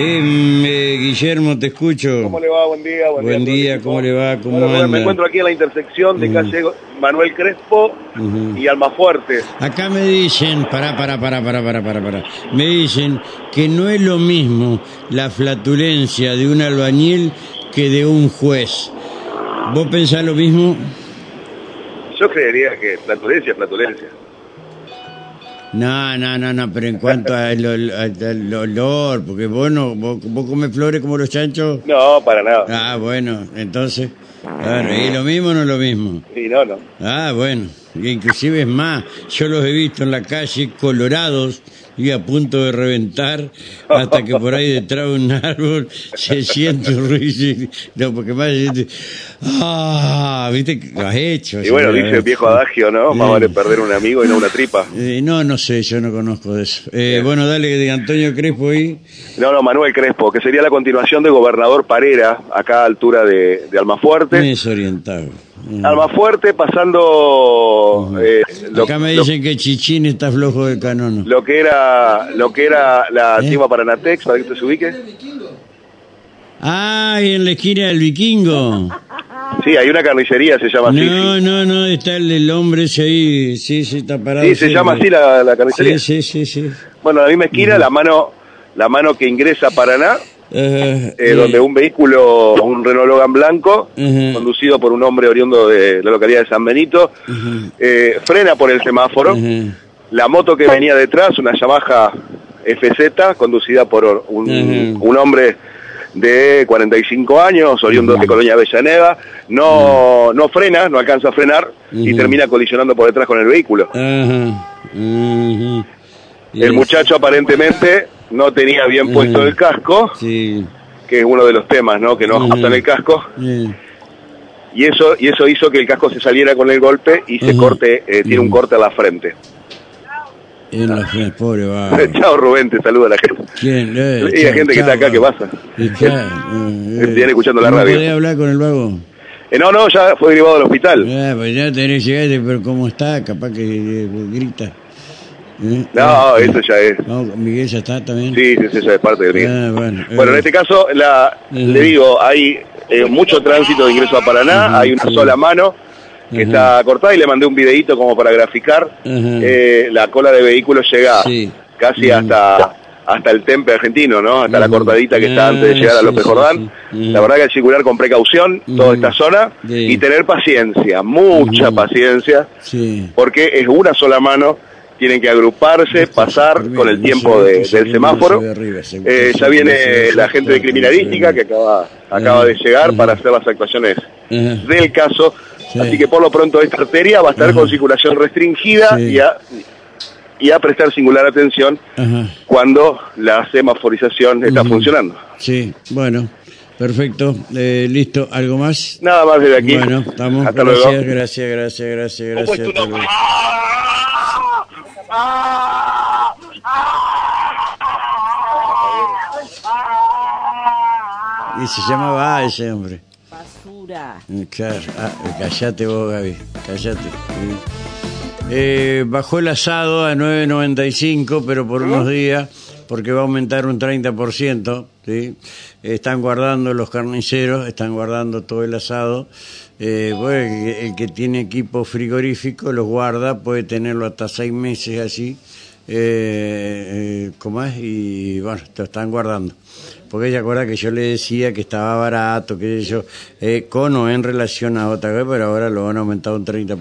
Eh, Guillermo, te escucho. ¿Cómo le va? Buen día. Buen todo día. ¿cómo le va? ¿Cómo Bueno, anda? Me encuentro aquí en la intersección de calle Manuel Crespo Ujú. y Almafuerte. Acá me dicen, pará, pará, pará, pará, pará, pará, pará. Me dicen que no es lo mismo la flatulencia de un albañil que de un juez. ¿Vos pensás lo mismo? Yo creería que flatulencia es flatulencia. No, no, no, no, pero en cuanto al, ol- al- al olor, porque vos no, vos, vos comes flores como los chanchos. No, para nada. Ah, bueno, entonces, claro, ¿y lo mismo o no lo mismo? Sí, no, no. Ah, bueno, inclusive es más, yo los he visto en la calle colorados y a punto de reventar hasta que por ahí detrás de un árbol se siente un ruido. y- No, porque más se siente, ah, viste que lo has hecho. Y bueno, dice el viejo adagio, ¿no? Más vale perder un amigo y no una tripa. Eh, no, no sé, yo no conozco de eso. Eh, bueno, dale de Antonio Crespo ahí. No, no, Manuel Crespo, que sería la continuación de Gobernador Parera, acá a altura de, de Almafuerte. Desorientado. Mm. Almafuerte pasando eh, lo, Acá me lo- dicen que Chichín está flojo de canono. lo que era lo que era la ¿Eh? antigua Paranatex, para que usted se ubique. Ah, y en la esquina del vikingo. Sí, hay una carnicería, se llama así. No, no, no, está el, el hombre ese ahí, sí, sí, está parado. Sí, se llama así la, la carnicería. Sí, sí, sí, sí. Bueno, a la misma esquina, la mano la mano que ingresa a Paraná, Eh, eh, eh, donde un vehículo, un Renault Logan blanco, conducido por un hombre oriundo de la localidad de San Benito, eh, frena por el semáforo. La moto que venía detrás, una Yamaha FZ, conducida por un, un hombre de 45 años, oriundo de Colonia Avellaneda, no, no frena, no alcanza a frenar y termina colisionando por detrás con el vehículo. El muchacho aparentemente no tenía bien Ujú. puesto el casco, Sí. que es uno de los temas, ¿no? Que no Ujú. ajustan el casco, sí. y eso y eso hizo que el casco se saliera con el golpe y se corte, eh, tiene un corte a la frente. En la frente, pobre va. Chao Rubén, te saluda la gente. ¿Quién? Eh, Y chao, gente que está acá, ¿qué pasa? Qué, eh, Viene escuchando la ¿no radio. podés hablar con el vago? Eh, no, no, ya fue derivado al hospital. Ah, pues ya tenés que llegar, pero ¿cómo está? Capaz que eh, grita. ¿Eh? No, Eh, eso ya es. No, Miguel ya está también. Sí, sí, sí, ya es parte del mío. Ah, bueno. Bueno, en Eh, este caso, la, le digo, hay eh, mucho tránsito de ingreso a Paraná, hay una sí. sola mano que está cortada y le mandé un videito como para graficar. Eh, la cola de vehículos llega Sí. casi hasta hasta el tempe argentino, ¿no? Hasta la cortadita que está Ah, antes de llegar a López Jordán. La verdad que hay que circular con precaución toda esta zona y tener paciencia, mucha paciencia, Sí. porque es una sola mano, tienen que agruparse, pasar con el tiempo de- del semáforo. Eh, ya viene la gente de criminalística que acaba, acaba de llegar Ujú. para hacer las actuaciones del caso. Sí. Así que por lo pronto esta arteria va a estar con circulación restringida y, a, y a prestar singular atención cuando la semaforización está funcionando. Sí, bueno, perfecto. Eh, listo, ¿algo más? Nada más desde aquí. Bueno, estamos. Hasta gracias, luego. gracias, gracias, gracias, ¿Cómo es gracias. Y se llamaba A ese hombre. Basura. Claro, ah, callate vos, Gaby, callate. Eh, bajó el asado a 9.95, pero por unos días, porque va a aumentar un 30%. ¿sí? Están guardando los carniceros, están guardando todo el asado. Eh, bueno, el, que- tiene equipo frigorífico los guarda, puede tenerlo hasta seis meses así. Eh, eh, ¿Cómo es? Y bueno, lo están guardando. Porque ella acuerda que yo le decía que estaba barato, que yo, eh, con o en relación a otra vez, pero ahora lo van a aumentar un 30%.